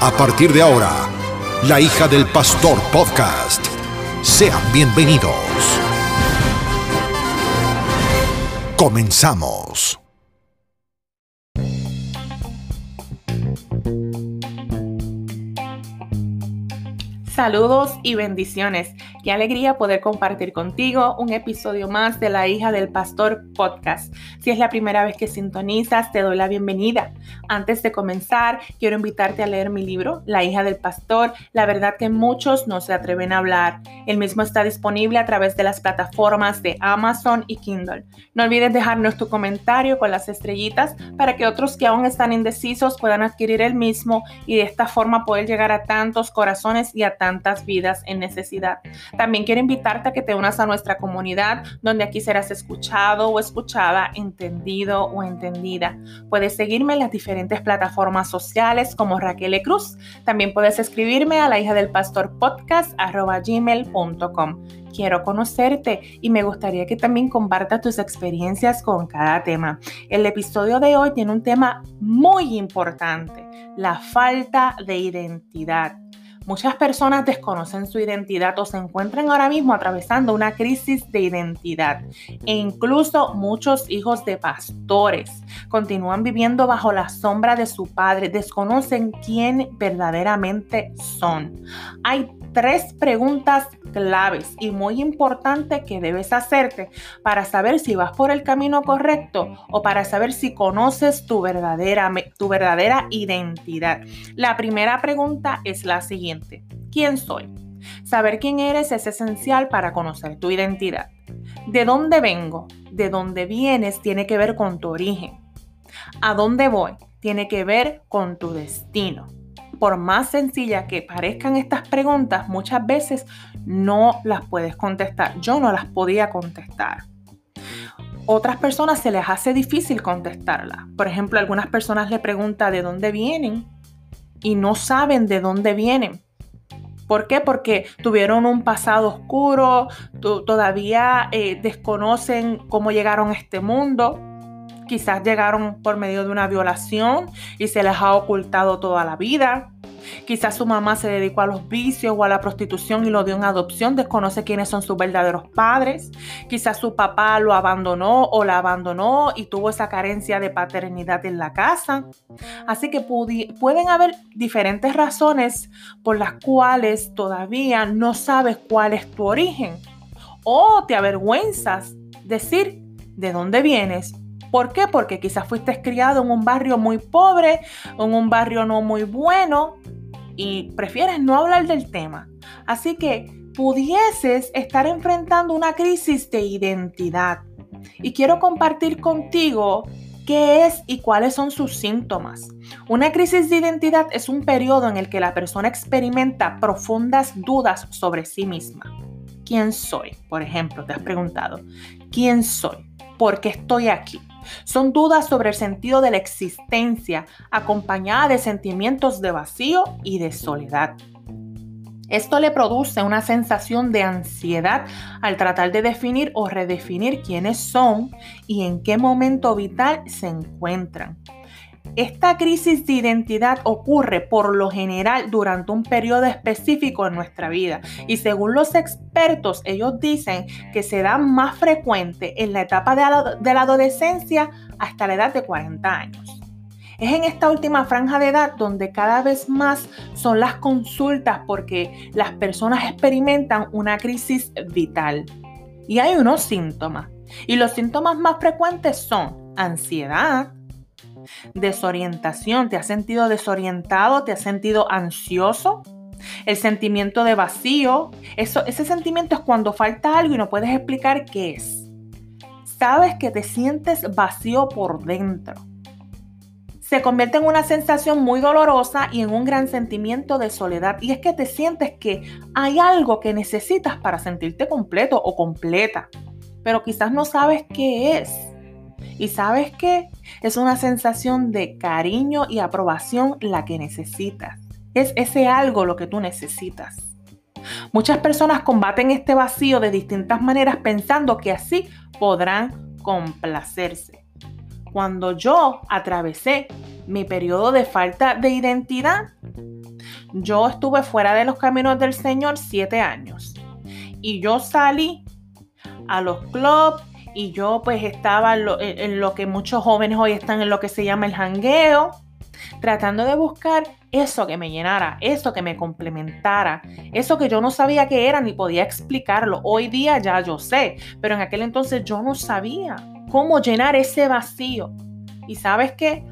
A partir de ahora, la hija del pastor podcast. Sean bienvenidos. Comenzamos. Saludos y bendiciones. Qué alegría poder compartir contigo un episodio más de La hija del pastor podcast. Si es la primera vez que sintonizas, te doy la bienvenida. Antes de comenzar, quiero invitarte a leer mi libro, La hija del pastor. La verdad que muchos no se atreven a hablar. El mismo está disponible a través de las plataformas de Amazon y Kindle. No olvides dejarnos tu comentario con las estrellitas para que otros que aún están indecisos puedan adquirir el mismo y de esta forma poder llegar a tantos corazones y a tantas vidas en necesidad. También quiero invitarte a que te unas a nuestra comunidad, donde aquí serás escuchado o escuchada, entendido o entendida. Puedes seguirme en las diferentes plataformas sociales como Raquel e. Cruz. También puedes escribirme a la hija del pastor podcast gmail.com. Quiero conocerte y me gustaría que también compartas tus experiencias con cada tema. El episodio de hoy tiene un tema muy importante, la falta de identidad. Muchas personas desconocen su identidad o se encuentran ahora mismo atravesando una crisis de identidad. E incluso muchos hijos de pastores continúan viviendo bajo la sombra de su padre, desconocen quién verdaderamente son. Hay tres preguntas claves y muy importantes que debes hacerte para saber si vas por el camino correcto o para saber si conoces tu verdadera, tu verdadera identidad. La primera pregunta es la siguiente. ¿Quién soy? Saber quién eres es esencial para conocer tu identidad. ¿De dónde vengo? De dónde vienes tiene que ver con tu origen. ¿A dónde voy? Tiene que ver con tu destino por más sencilla que parezcan estas preguntas, muchas veces no las puedes contestar. Yo no las podía contestar. Otras personas se les hace difícil contestarlas. Por ejemplo, algunas personas le preguntan de dónde vienen y no saben de dónde vienen. ¿Por qué? Porque tuvieron un pasado oscuro, todavía eh, desconocen cómo llegaron a este mundo Quizás llegaron por medio de una violación y se les ha ocultado toda la vida. Quizás su mamá se dedicó a los vicios o a la prostitución y lo dio en adopción, desconoce quiénes son sus verdaderos padres. Quizás su papá lo abandonó o la abandonó y tuvo esa carencia de paternidad en la casa. Así que pueden haber diferentes razones por las cuales todavía no sabes cuál es tu origen. O te avergüenzas decir de dónde vienes ¿Por qué? Porque quizás fuiste criado en un barrio muy pobre, en un barrio no muy bueno y prefieres no hablar del tema. Así que pudieses estar enfrentando una crisis de identidad. Y quiero compartir contigo qué es y cuáles son sus síntomas. Una crisis de identidad es un periodo en el que la persona experimenta profundas dudas sobre sí misma. ¿Quién soy? Por ejemplo, te has preguntado, ¿quién soy? ¿Por qué estoy aquí? Son dudas sobre el sentido de la existencia, acompañada de sentimientos de vacío y de soledad. Esto le produce una sensación de ansiedad al tratar de definir o redefinir quiénes son y en qué momento vital se encuentran. Esta crisis de identidad ocurre por lo general durante un periodo específico en nuestra vida y según los expertos ellos dicen que se da más frecuente en la etapa de la, adolescencia hasta la edad de 40 años. Es en esta última franja de edad donde cada vez más son las consultas porque las personas experimentan una crisis vital. Y hay unos síntomas. Y los síntomas más frecuentes son ansiedad, Desorientación, ¿te has sentido desorientado? ¿Te has sentido ansioso? El sentimiento de vacío, eso, ese sentimiento es cuando falta algo y no puedes explicar qué es. Sabes que te sientes vacío por dentro. se convierte en una sensación muy dolorosa y en un gran sentimiento de soledad. Y es que te sientes que hay algo que necesitas para sentirte completo o completa, pero quizás no sabes qué es. Y sabes que es una sensación de cariño y aprobación la que necesitas. Es ese algo lo que tú necesitas. Muchas personas combaten este vacío de distintas maneras pensando que así podrán complacerse. Cuando yo atravesé mi periodo de falta de identidad, yo estuve fuera de los caminos del Señor siete años y yo salí a los clubs y yo pues estaba en lo, que muchos jóvenes hoy están en lo que se llama el jangueo, tratando de buscar eso que me llenara, eso que me complementara, eso que yo no sabía que era ni podía explicarlo. Hoy día ya yo sé, pero en aquel entonces yo no sabía cómo llenar ese vacío. Y sabes qué?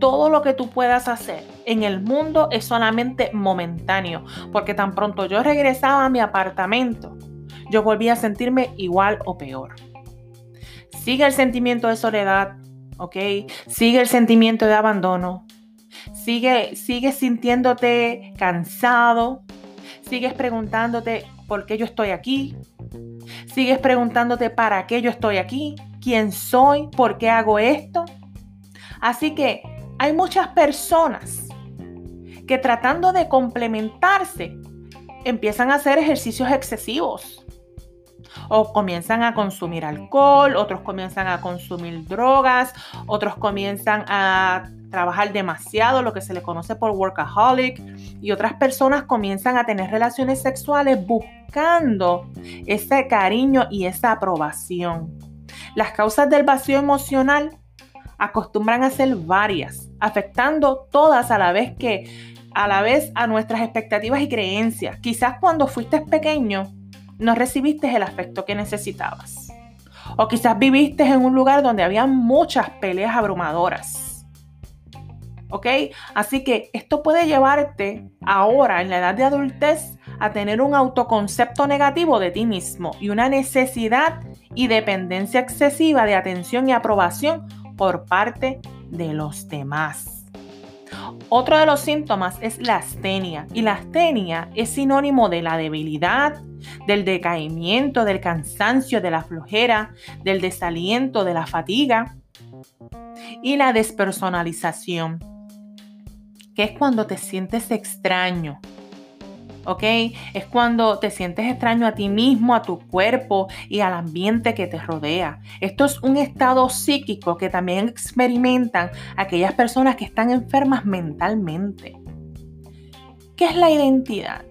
Todo lo que tú puedas hacer en el mundo es solamente momentáneo, porque tan pronto yo regresaba a mi apartamento, yo volvía a sentirme igual o peor. Sigue el sentimiento de soledad, ¿ok? Sigue el sentimiento de abandono. Sigue, sigue sintiéndote cansado. Sigues preguntándote por qué yo estoy aquí. Sigues preguntándote para qué yo estoy aquí. ¿Quién soy? ¿Por qué hago esto? Así que hay muchas personas que tratando de complementarse empiezan a hacer ejercicios excesivos o comienzan a consumir alcohol, otros comienzan a consumir drogas, otros comienzan a trabajar demasiado, lo que se le conoce por workaholic, y otras personas comienzan a tener relaciones sexuales buscando ese cariño y esa aprobación. Las causas del vacío emocional acostumbran a ser varias, afectando todas a la vez que a la vez a nuestras expectativas y creencias. Quizás cuando fuiste pequeño no recibiste el afecto que necesitabas. O quizás viviste en un lugar donde había muchas peleas abrumadoras. ¿Ok? Así que esto puede llevarte ahora, en la edad de adultez, a tener un autoconcepto negativo de ti mismo y una necesidad y dependencia excesiva de atención y aprobación por parte de los demás. Otro de los síntomas es la astenia y la astenia es sinónimo de la debilidad, del decaimiento, del cansancio, de la flojera, del desaliento, de la fatiga y la despersonalización, que es cuando te sientes extraño, ¿ok? Es cuando te sientes extraño a ti mismo, a tu cuerpo y al ambiente que te rodea. Esto es un estado psíquico que también experimentan aquellas personas que están enfermas mentalmente. ¿Qué es la identidad?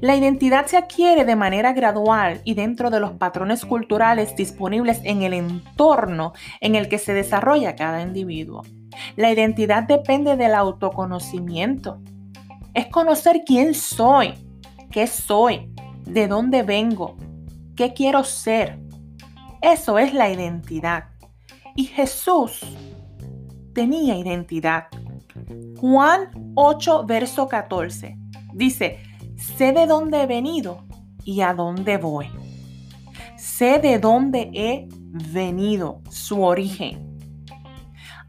La identidad se adquiere de manera gradual y dentro de los patrones culturales disponibles en el entorno en el que se desarrolla cada individuo. La identidad depende del autoconocimiento, es conocer quién soy, qué soy, de dónde vengo, qué quiero ser. Eso es la identidad. Y Jesús tenía identidad. Juan 8, verso 14 dice, sé de dónde he venido y a dónde voy. Sé de dónde he venido, su origen.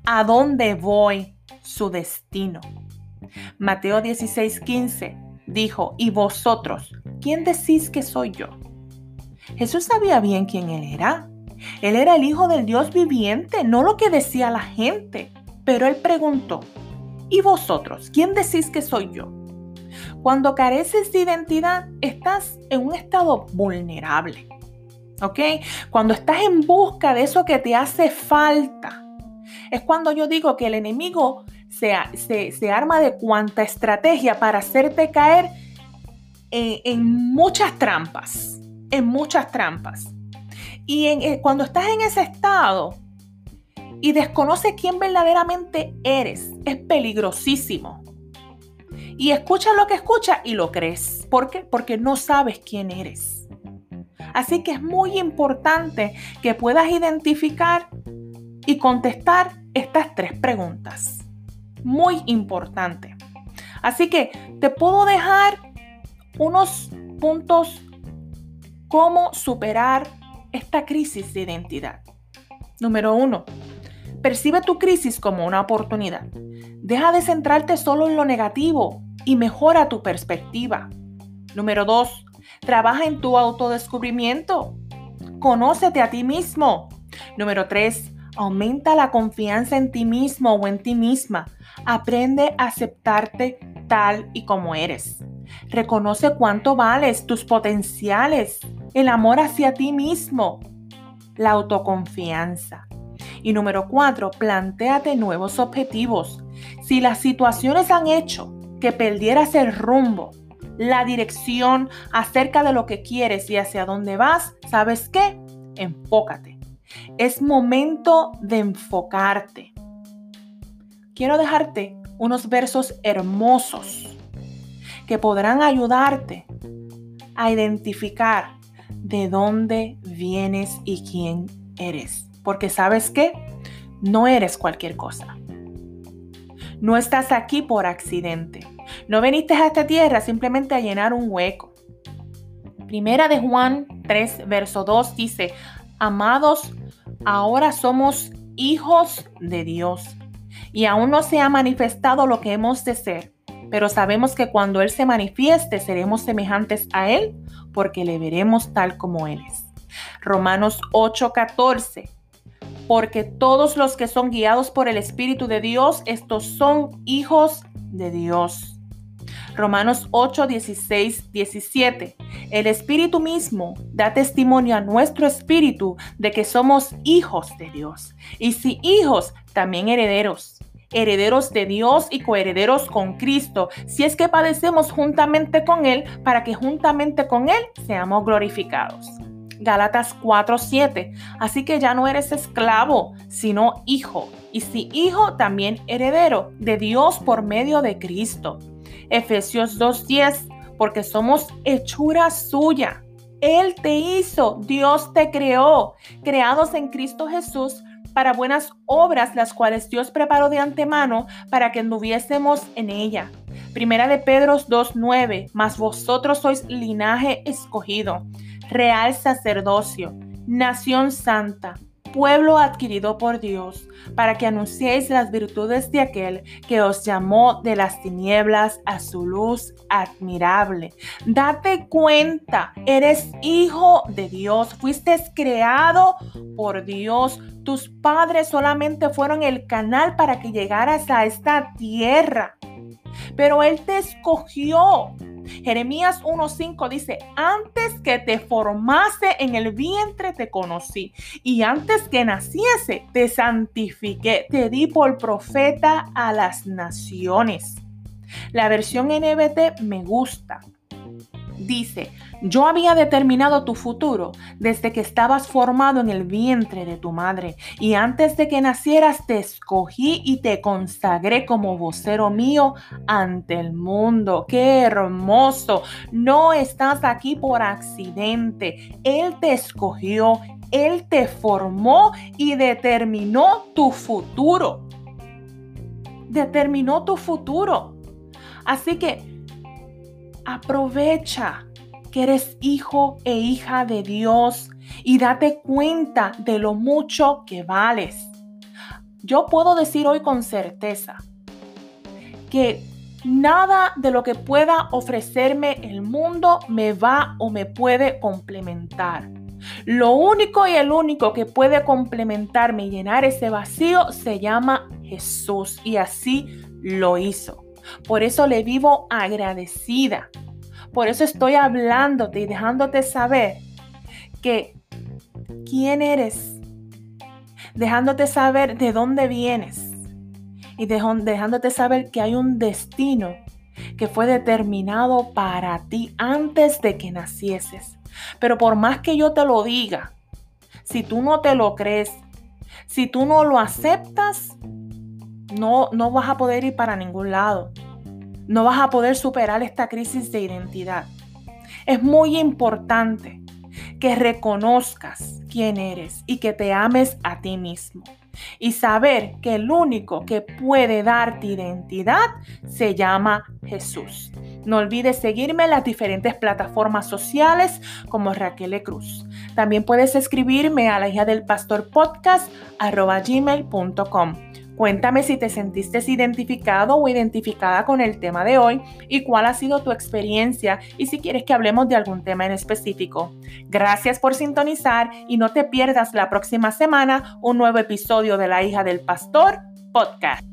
A dónde voy, su destino. Mateo 16:15 dijo, ¿y vosotros? ¿Quién decís que soy yo? Jesús sabía bien quién él era. Él era el Hijo del Dios viviente, no lo que decía la gente. Pero él preguntó, ¿y vosotros? ¿Quién decís que soy yo? Cuando careces de identidad, estás en un estado vulnerable. ¿Ok? Cuando estás en busca de eso que te hace falta, es cuando yo digo que el enemigo se, arma de cuanta estrategia para hacerte caer en, muchas trampas, en muchas trampas. Y eh, cuando estás en ese estado y desconoces quién verdaderamente eres, es peligrosísimo. Y escuchas lo que escuchas y lo crees. ¿Por qué? Porque no sabes quién eres. Así que es muy importante que puedas identificar y contestar estas tres preguntas muy importante. Así que te puedo dejar unos puntos cómo superar esta crisis de identidad. Número uno, Percibe tu crisis como una oportunidad. Deja de centrarte solo en lo negativo y mejora tu perspectiva. Número 2. Trabaja en tu autodescubrimiento. Conócete a ti mismo. Número 3. Aumenta la confianza en ti mismo o en ti misma. Aprende a aceptarte tal y como eres. Reconoce cuánto vales, tus potenciales, el amor hacia ti mismo, la autoconfianza. Y número 4. Plantéate nuevos objetivos. Si las situaciones han hecho que perdieras el rumbo, la dirección acerca de lo que quieres y hacia dónde vas, ¿sabes qué? Enfócate. Es momento de enfocarte. Quiero dejarte unos versos hermosos que podrán ayudarte a identificar de dónde vienes y quién eres. Porque sabes qué? No eres cualquier cosa. No estás aquí por accidente. No viniste a esta tierra simplemente a llenar un hueco. Primera de Juan 3, verso 2 dice, amados, ahora somos hijos de Dios y aún no se ha manifestado lo que hemos de ser, pero sabemos que cuando Él se manifieste seremos semejantes a Él porque le veremos tal como Él es. Romanos 8:14 porque todos los que son guiados por el Espíritu de Dios, estos son hijos de Dios. Romanos 8, 16, 17. El Espíritu mismo da testimonio a nuestro espíritu de que somos hijos de Dios. Y si hijos, también herederos. Herederos de Dios y coherederos con Cristo, si es que padecemos juntamente con Él, para que juntamente con Él seamos glorificados. Galatas 4:7. Así que ya no eres esclavo, sino hijo. Y si hijo, también heredero de Dios por medio de Cristo. Efesios 2:10. Porque somos hechura suya. Él te hizo, Dios te creó, creados en Cristo Jesús para buenas obras, las cuales Dios preparó de antemano para que anduviésemos en ella. Primera de Pedro 2.9, mas vosotros sois linaje escogido, real sacerdocio, nación santa, pueblo adquirido por Dios, para que anunciéis las virtudes de aquel que os llamó de las tinieblas a su luz admirable. Date cuenta, eres hijo de Dios, fuiste creado por Dios. Tus padres solamente fueron el canal para que llegaras a esta tierra. Pero Él te escogió Jeremías 1.5 dice, antes que te formase en el vientre te conocí y antes que naciese te santifiqué, te di por profeta a las naciones. La versión NBT me gusta. Dice, yo había determinado tu futuro desde que estabas formado en el vientre de tu madre y antes de que nacieras te escogí y te consagré como vocero mío ante el mundo. ¡Qué hermoso! No estás aquí por accidente. Él te escogió, Él te formó y determinó tu futuro. Determinó tu futuro. Así que aprovecha que eres hijo e hija de Dios y date cuenta de lo mucho que vales. Yo puedo decir hoy con certeza que nada de lo que pueda ofrecerme el mundo me va o me puede complementar. Lo único y el único que puede complementarme y llenar ese vacío se llama Jesús y así lo hizo. Por eso le vivo agradecida por eso estoy hablándote y dejándote saber que quién eres, dejándote saber de dónde vienes y dejándote saber que hay un destino que fue determinado para ti antes de que nacieses. Pero por más que yo te lo diga, si tú no te lo crees, si tú no lo aceptas, no, no vas a poder ir para ningún lado no vas a poder superar esta crisis de identidad. Es muy importante que reconozcas quién eres y que te ames a ti mismo. Y saber que el único que puede darte identidad se llama Jesús. No olvides seguirme en las diferentes plataformas sociales como Raquel e. Cruz. También puedes escribirme a la hija del pastor podcast. Cuéntame si te sentiste identificado o identificada con el tema de hoy y cuál ha sido tu experiencia y si quieres que hablemos de algún tema en específico. Gracias por sintonizar y no te pierdas la próxima semana un nuevo episodio de La hija del pastor podcast.